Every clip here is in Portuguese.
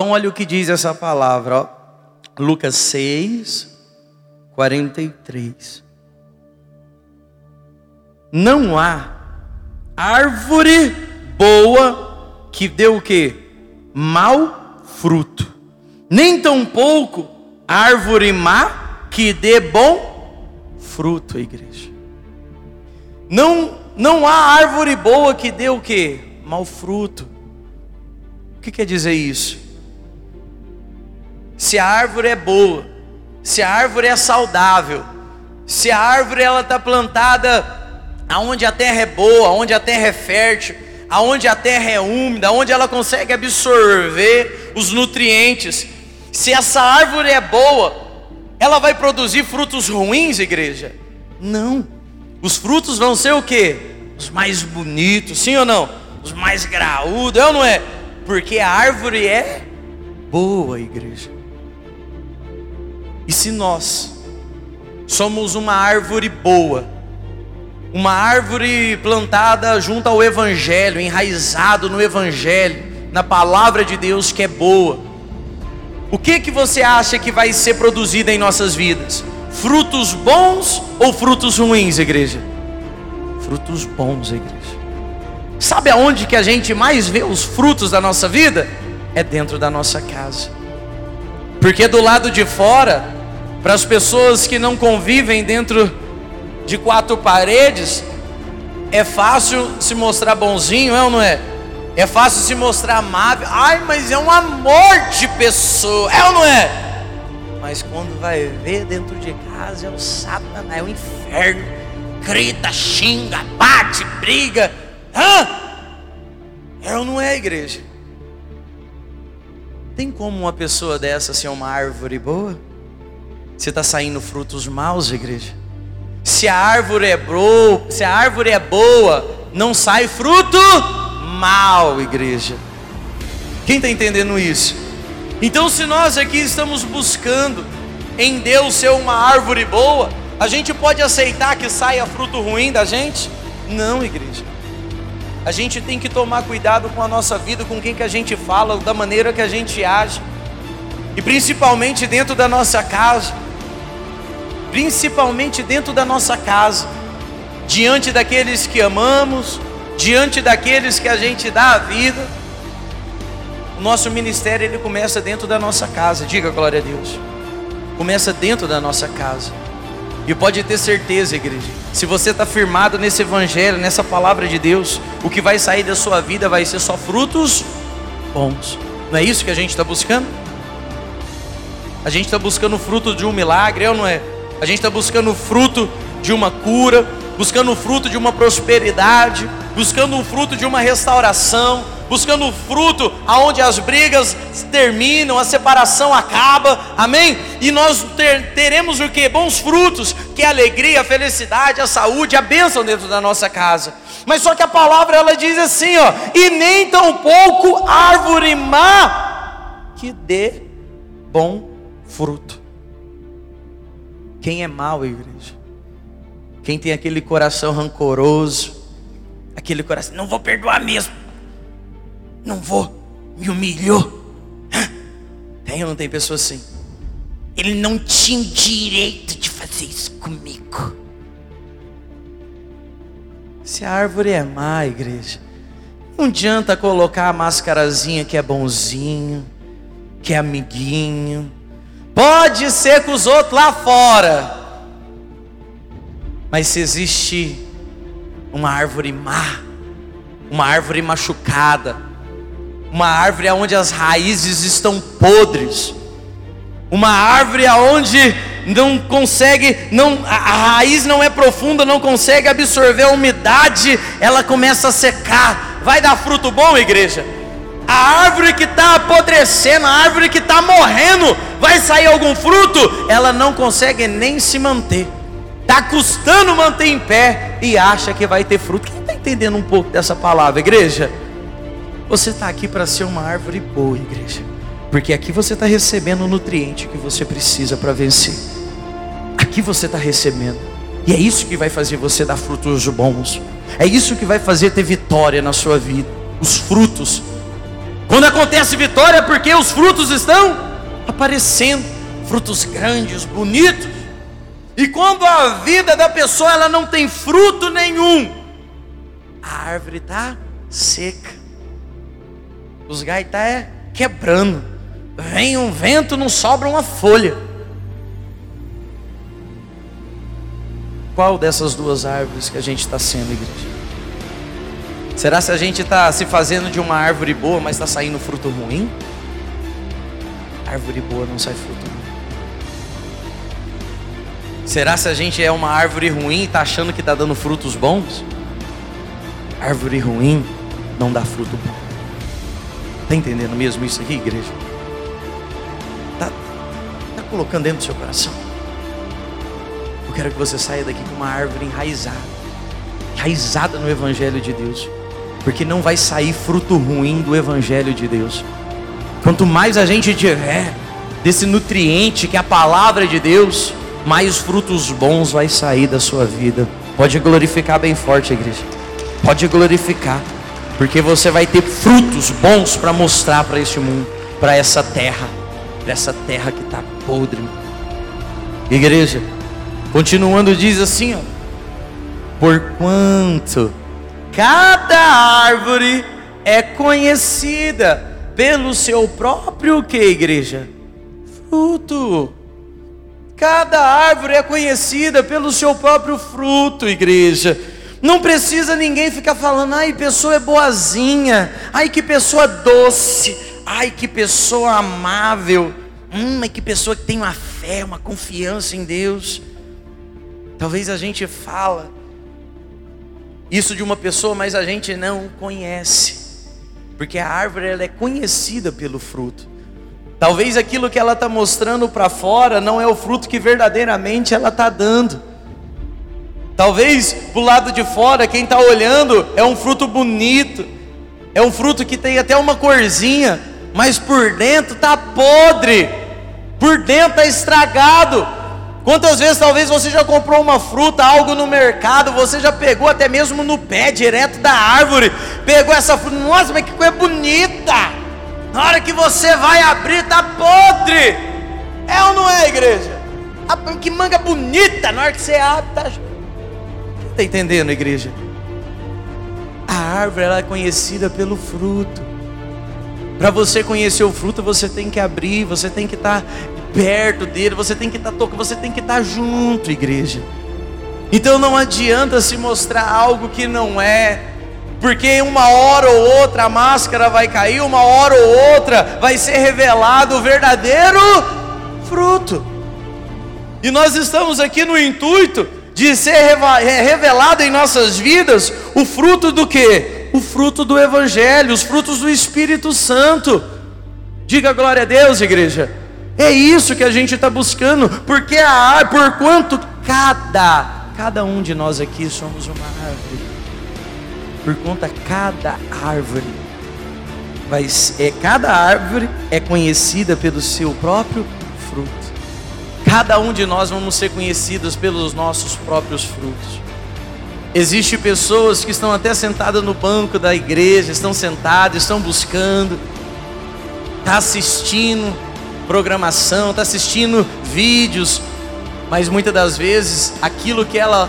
Então, olha o que diz essa palavra, ó. Lucas 6, 43. Não há árvore boa que dê o que? Mal fruto. Nem tampouco árvore má que dê bom fruto, igreja. Não, não há árvore boa que dê o que? Mal fruto. O que quer dizer isso? Se a árvore é boa, se a árvore é saudável, se a árvore ela está plantada aonde a terra é boa, aonde a terra é fértil, aonde a terra é úmida, aonde ela consegue absorver os nutrientes. Se essa árvore é boa, ela vai produzir frutos ruins, igreja? Não. Os frutos vão ser o quê? Os mais bonitos, sim ou não? Os mais graúdos, é ou não é? Porque a árvore é boa, igreja. E se nós somos uma árvore boa, uma árvore plantada junto ao Evangelho, enraizado no Evangelho, na palavra de Deus que é boa. O que que você acha que vai ser produzido em nossas vidas? Frutos bons ou frutos ruins, igreja? Frutos bons, igreja. Sabe aonde que a gente mais vê os frutos da nossa vida? É dentro da nossa casa. Porque do lado de fora, para as pessoas que não convivem dentro de quatro paredes, é fácil se mostrar bonzinho, é ou não é? É fácil se mostrar amável. Ai, mas é um amor de pessoa, é ou não é? Mas quando vai ver dentro de casa é o satanás, é o inferno. Grita, xinga, bate, briga. Hã? É ou não é, igreja? Tem como uma pessoa dessa ser uma árvore boa? Você está saindo frutos maus, igreja? Se a árvore é boa, se a árvore é boa, não sai fruto mal, igreja. Quem está entendendo isso? Então, se nós aqui estamos buscando em Deus ser uma árvore boa, a gente pode aceitar que saia fruto ruim da gente? Não, igreja. A gente tem que tomar cuidado com a nossa vida, com quem que a gente fala, da maneira que a gente age. E principalmente dentro da nossa casa principalmente dentro da nossa casa, diante daqueles que amamos, diante daqueles que a gente dá a vida. O nosso ministério ele começa dentro da nossa casa. Diga glória a Deus. Começa dentro da nossa casa. E pode ter certeza, igreja, se você está firmado nesse evangelho, nessa palavra de Deus, o que vai sair da sua vida vai ser só frutos bons. Não é isso que a gente está buscando? A gente está buscando fruto de um milagre, é ou não é? A gente está buscando o fruto de uma cura, buscando o fruto de uma prosperidade, buscando o fruto de uma restauração, buscando o fruto aonde as brigas terminam, a separação acaba, amém? E nós ter, teremos o que? Bons frutos, que é a alegria, a felicidade, a saúde, a bênção dentro da nossa casa. Mas só que a palavra ela diz assim, ó, e nem tão pouco árvore má que dê bom fruto. Quem é mau, igreja? Quem tem aquele coração rancoroso, aquele coração, não vou perdoar mesmo, não vou, me humilhou. Tem ou não tem pessoa assim? Ele não tinha direito de fazer isso comigo. Se a árvore é má, igreja, não adianta colocar a mascarazinha que é bonzinho, que é amiguinho, Pode ser com os outros lá fora. Mas se existe uma árvore má, uma árvore machucada, uma árvore onde as raízes estão podres, uma árvore aonde não consegue, não, a raiz não é profunda, não consegue absorver a umidade, ela começa a secar. Vai dar fruto bom, igreja? A árvore que está apodrecendo, a árvore que está morrendo, vai sair algum fruto? Ela não consegue nem se manter. Está custando manter em pé e acha que vai ter fruto. Quem está entendendo um pouco dessa palavra, igreja? Você está aqui para ser uma árvore boa, igreja. Porque aqui você está recebendo o nutriente que você precisa para vencer. Aqui você está recebendo. E é isso que vai fazer você dar frutos bons. É isso que vai fazer ter vitória na sua vida. Os frutos Quando acontece vitória, é porque os frutos estão aparecendo, frutos grandes, bonitos. E quando a vida da pessoa ela não tem fruto nenhum, a árvore está seca. Os estão tá, é, quebrando. Vem um vento, não sobra uma folha. Qual dessas duas árvores que a gente está sendo, igreja? Será se a gente está se fazendo de uma árvore boa, mas está saindo fruto ruim? Árvore boa não sai fruto ruim. Será se a gente é uma árvore ruim e está achando que está dando frutos bons? Árvore ruim não dá fruto bom. Está entendendo mesmo isso aqui, igreja? Está tá colocando dentro do seu coração? Eu quero que você saia daqui com uma árvore enraizada enraizada no Evangelho de Deus, porque não vai sair fruto ruim do Evangelho de Deus. Quanto mais a gente tiver desse nutriente que é a palavra de Deus, mais frutos bons vai sair da sua vida. Pode glorificar bem forte, igreja. Pode glorificar, porque você vai ter frutos bons para mostrar para este mundo, para essa terra, para essa terra que está podre. Igreja, continuando diz assim, ó, porquanto cada árvore é conhecida pelo seu próprio que igreja? Fruto. Cada árvore é conhecida pelo seu próprio fruto, igreja. Não precisa ninguém ficar falando, ai, pessoa é boazinha, ai, que pessoa doce, ai, que pessoa amável, hum, que pessoa que tem uma fé, uma confiança em Deus. Talvez a gente fala isso de uma pessoa, mas a gente não conhece, porque a árvore ela é conhecida pelo fruto. Talvez aquilo que ela está mostrando para fora não é o fruto que verdadeiramente ela está dando. Talvez para o lado de fora, quem está olhando é um fruto bonito, é um fruto que tem até uma corzinha, mas por dentro está podre, por dentro está estragado. Quantas vezes talvez você já comprou uma fruta, algo no mercado, você já pegou até mesmo no pé, direto da árvore, pegou essa fruta, nossa, mas que coisa bonita! Na hora que você vai abrir, está podre. É ou não é, igreja? Que manga bonita, na hora que você abre, está Está entendendo, igreja? A árvore ela é conhecida pelo fruto. Para você conhecer o fruto, você tem que abrir, você tem que estar tá perto dele, você tem que estar tá você tem que estar tá junto, igreja. Então não adianta se mostrar algo que não é, porque uma hora ou outra a máscara vai cair, uma hora ou outra vai ser revelado o verdadeiro fruto. E nós estamos aqui no intuito de ser revelado em nossas vidas o fruto do que? O fruto do Evangelho, os frutos do Espírito Santo. Diga glória a Deus, igreja. É isso que a gente está buscando, porque a por quanto cada, cada um de nós aqui somos uma árvore, por conta cada árvore, vai, é, cada árvore é conhecida pelo seu próprio fruto. Cada um de nós vamos ser conhecidos pelos nossos próprios frutos. Existem pessoas que estão até sentadas no banco da igreja, estão sentadas, estão buscando, está assistindo programação, está assistindo vídeos, mas muitas das vezes aquilo que ela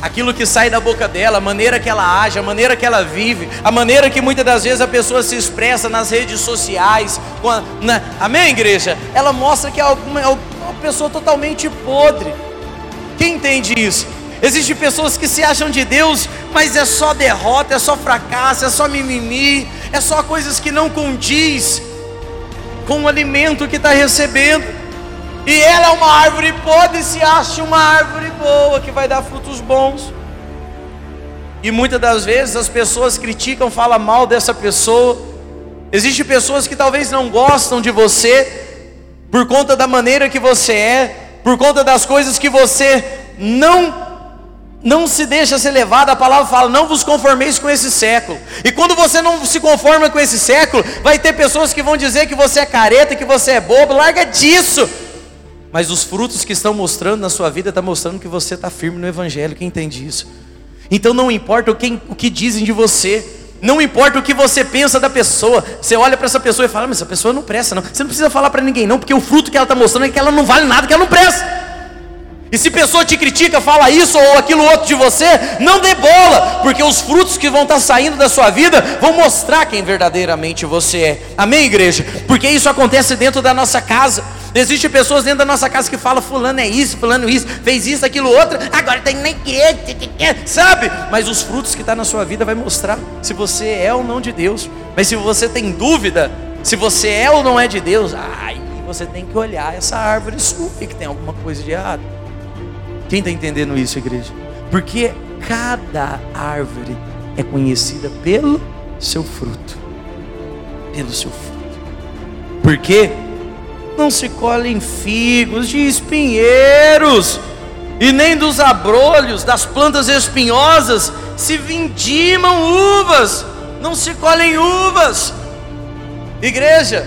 aquilo que sai da boca dela, a maneira que ela age, a maneira que ela vive, a maneira que muitas das vezes a pessoa se expressa nas redes sociais, a, na, amém, igreja? Ela mostra que é uma, é uma pessoa totalmente podre. Quem entende isso? Existem pessoas que se acham de Deus, mas é só derrota, é só fracasso, é só mimimi, é só coisas que não condiz com o alimento que está recebendo. E ela é uma árvore podre se acha uma árvore boa que vai dar frutos bons. E muitas das vezes as pessoas criticam, falam mal dessa pessoa. Existem pessoas que talvez não gostam de você por conta da maneira que você é, por conta das coisas que você não não se deixa ser levado, a palavra fala, não vos conformeis com esse século. E quando você não se conforma com esse século, vai ter pessoas que vão dizer que você é careta, que você é bobo, larga disso mas os frutos que estão mostrando na sua vida estão tá mostrando que você está firme no Evangelho. Quem entende isso? Então não importa o que, o que dizem de você, Não importa o que você pensa da pessoa, você olha para essa pessoa e fala: Mas essa pessoa não presta, não. Você não precisa falar para ninguém, não, porque o fruto que ela está mostrando é que ela não vale nada, que ela não presta. E se pessoa te critica, fala isso ou aquilo outro de você, não dê bola, porque os frutos que vão estar saindo da sua vida vão mostrar quem verdadeiramente você é. Amém, igreja? Porque isso acontece dentro da nossa casa. Existem pessoas dentro da nossa casa que falam, fulano é isso, fulano isso, fez isso, aquilo, outro, agora tem nem que, sabe? Mas os frutos que estão tá na sua vida vai mostrar se você é ou não de Deus. Mas se você tem dúvida, se você é ou não é de Deus, aí você tem que olhar essa árvore sua que tem alguma coisa de errado. Quem está entendendo isso, igreja? Porque cada árvore é conhecida pelo seu fruto. Pelo seu fruto. Porque não se colhem figos de espinheiros, e nem dos abrolhos das plantas espinhosas se vindimam uvas, não se colhem uvas. Igreja,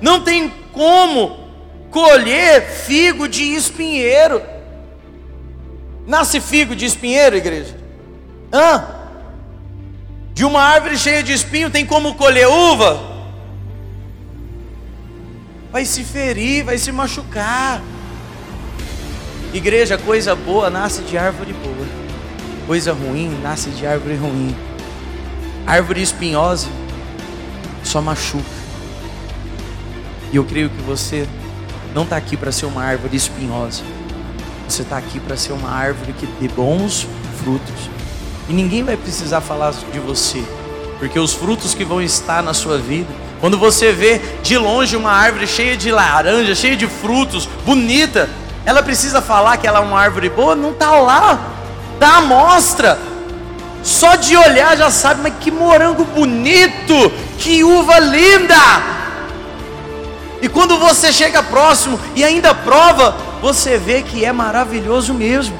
não tem como colher figo de espinheiro. Nasce figo de espinheiro, igreja? Hã? De uma árvore cheia de espinho tem como colher uva? Vai se ferir, vai se machucar. Igreja, coisa boa nasce de árvore boa. Coisa ruim nasce de árvore ruim. Árvore espinhosa só machuca. E eu creio que você não está aqui para ser uma árvore espinhosa. Você está aqui para ser uma árvore que dê bons frutos. E ninguém vai precisar falar de você, porque os frutos que vão estar na sua vida, quando você vê de longe uma árvore cheia de laranja, cheia de frutos, bonita, ela precisa falar que ela é uma árvore boa? Não está lá, dá a mostra. Só de olhar já sabe, mas que morango bonito, que uva linda. E quando você chega próximo e ainda prova, você vê que é maravilhoso mesmo.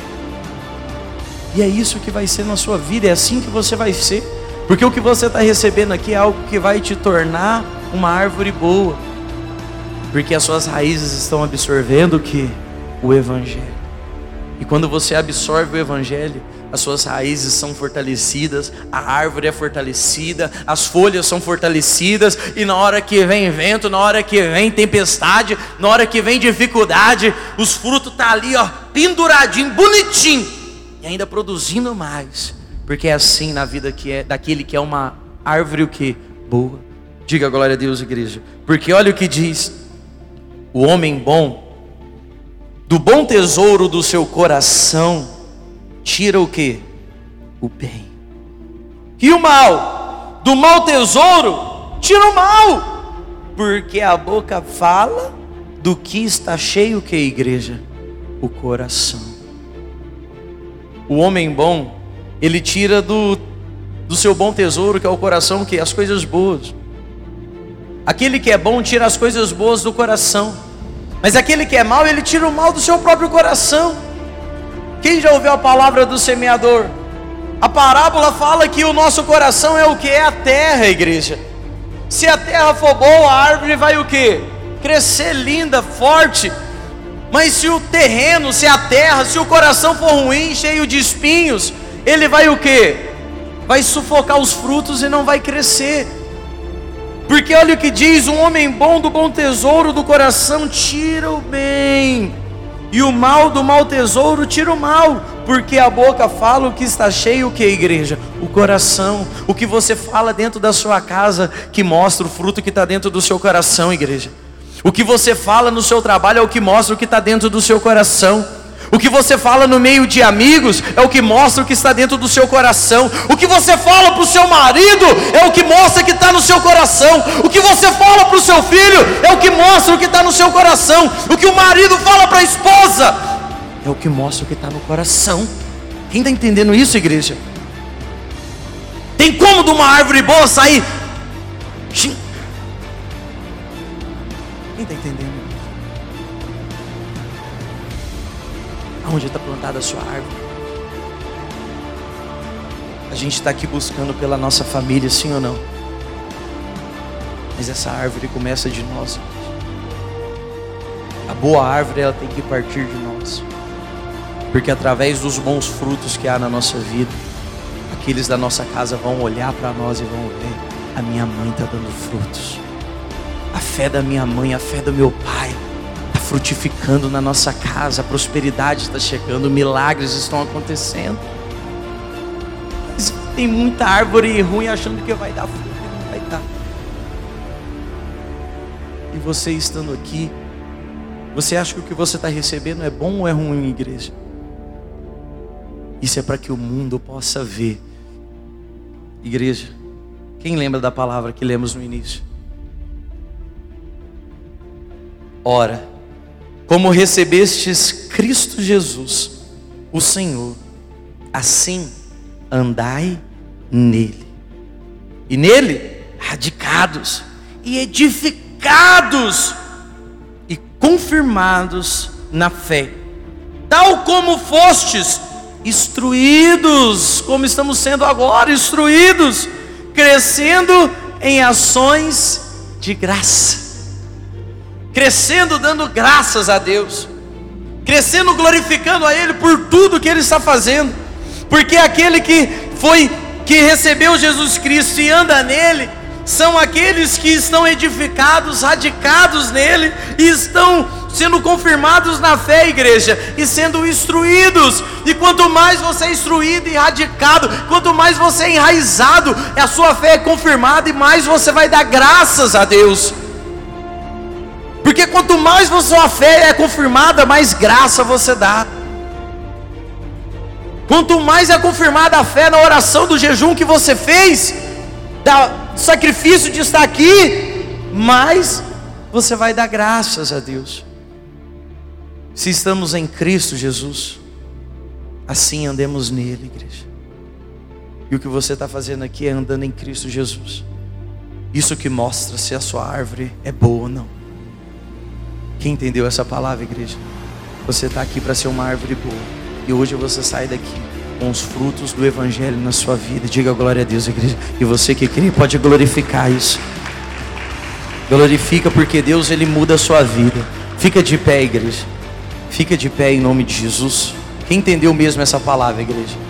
E é isso que vai ser na sua vida, é assim que você vai ser. Porque o que você está recebendo aqui é algo que vai te tornar uma árvore boa. Porque as suas raízes estão absorvendo o que? O Evangelho. E quando você absorve o Evangelho, as suas raízes são fortalecidas, a árvore é fortalecida, as folhas são fortalecidas, e na hora que vem vento, na hora que vem tempestade, na hora que vem dificuldade, os frutos tá ali, ó, penduradinho, bonitinho, e ainda produzindo mais, porque é assim na vida que é daquele que é uma árvore o que boa. Diga glória a Deus, igreja. Porque olha o que diz: o homem bom do bom tesouro do seu coração tira o que? O bem. E o mal? Do mau tesouro, tira o mal. Porque a boca fala do que está cheio que igreja? O coração. O homem bom, ele tira do, do seu bom tesouro, que é o coração, que as coisas boas. Aquele que é bom tira as coisas boas do coração. Mas aquele que é mau, ele tira o mal do seu próprio coração. Quem já ouviu a palavra do semeador? A parábola fala que o nosso coração é o que? É a terra, igreja. Se a terra for boa, a árvore vai o que? Crescer linda, forte. Mas se o terreno, se a terra, se o coração for ruim, cheio de espinhos, ele vai o que? Vai sufocar os frutos e não vai crescer. Porque olha o que diz: um homem bom do bom tesouro do coração tira o bem e o mal do mau tesouro tira o mal, porque a boca fala o que está cheio, o que é igreja? O coração, o que você fala dentro da sua casa, que mostra o fruto que está dentro do seu coração, igreja. O que você fala no seu trabalho é o que mostra o que está dentro do seu coração. O que você fala no meio de amigos é o que mostra o que está dentro do seu coração. O que você fala para o seu marido é o que mostra que está no seu coração. O que você fala para o seu filho é o que mostra o que está no seu coração. O que o marido fala para a esposa é o que mostra o que está no coração. Quem está entendendo isso, igreja? Tem como de uma árvore boa sair? Quem está entendendo? Aonde está plantada a sua árvore? A gente está aqui buscando pela nossa família, sim ou não? Mas essa árvore começa de nós. A boa árvore ela tem que partir de nós. Porque através dos bons frutos que há na nossa vida, aqueles da nossa casa vão olhar para nós e vão ver: a minha mãe está dando frutos. A fé da minha mãe, a fé do meu pai frutificando na nossa casa, a prosperidade está chegando, milagres estão acontecendo. Tem muita árvore ruim achando que vai dar fruto e não vai dar. E você estando aqui, você acha que o que você está recebendo é bom ou é ruim, igreja? Isso é para que o mundo possa ver. Igreja, quem lembra da palavra que lemos no início? Ora, como recebestes Cristo Jesus, o Senhor, assim andai nele. E nele, radicados e edificados e confirmados na fé, tal como fostes instruídos, como estamos sendo agora, instruídos, crescendo em ações de graça, crescendo dando graças a Deus, crescendo glorificando a Ele por tudo que Ele está fazendo, porque aquele que foi, que recebeu Jesus Cristo e anda nele, são aqueles que estão edificados, radicados nele e estão sendo confirmados na fé, igreja, e sendo instruídos. E quanto mais você é instruído e radicado, quanto mais você é enraizado, a sua fé é confirmada e mais você vai dar graças a Deus. Porque quanto mais a sua fé é confirmada, mais graça você dá. Quanto mais é confirmada a fé na oração do jejum que você fez, da sacrifício de estar aqui, mais você vai dar graças a Deus. Se estamos em Cristo Jesus, assim andemos nele, igreja. E o que você está fazendo aqui é andando em Cristo Jesus. Isso que mostra se a sua árvore é boa ou não. Quem entendeu essa palavra, igreja? Você está aqui para ser uma árvore boa. E hoje você sai daqui com os frutos do Evangelho na sua vida. Diga glória a Deus, igreja. E você que crê pode glorificar isso. Glorifica porque Deus ele muda a sua vida. Fica de pé, igreja. Fica de pé em nome de Jesus. Quem entendeu mesmo essa palavra, igreja?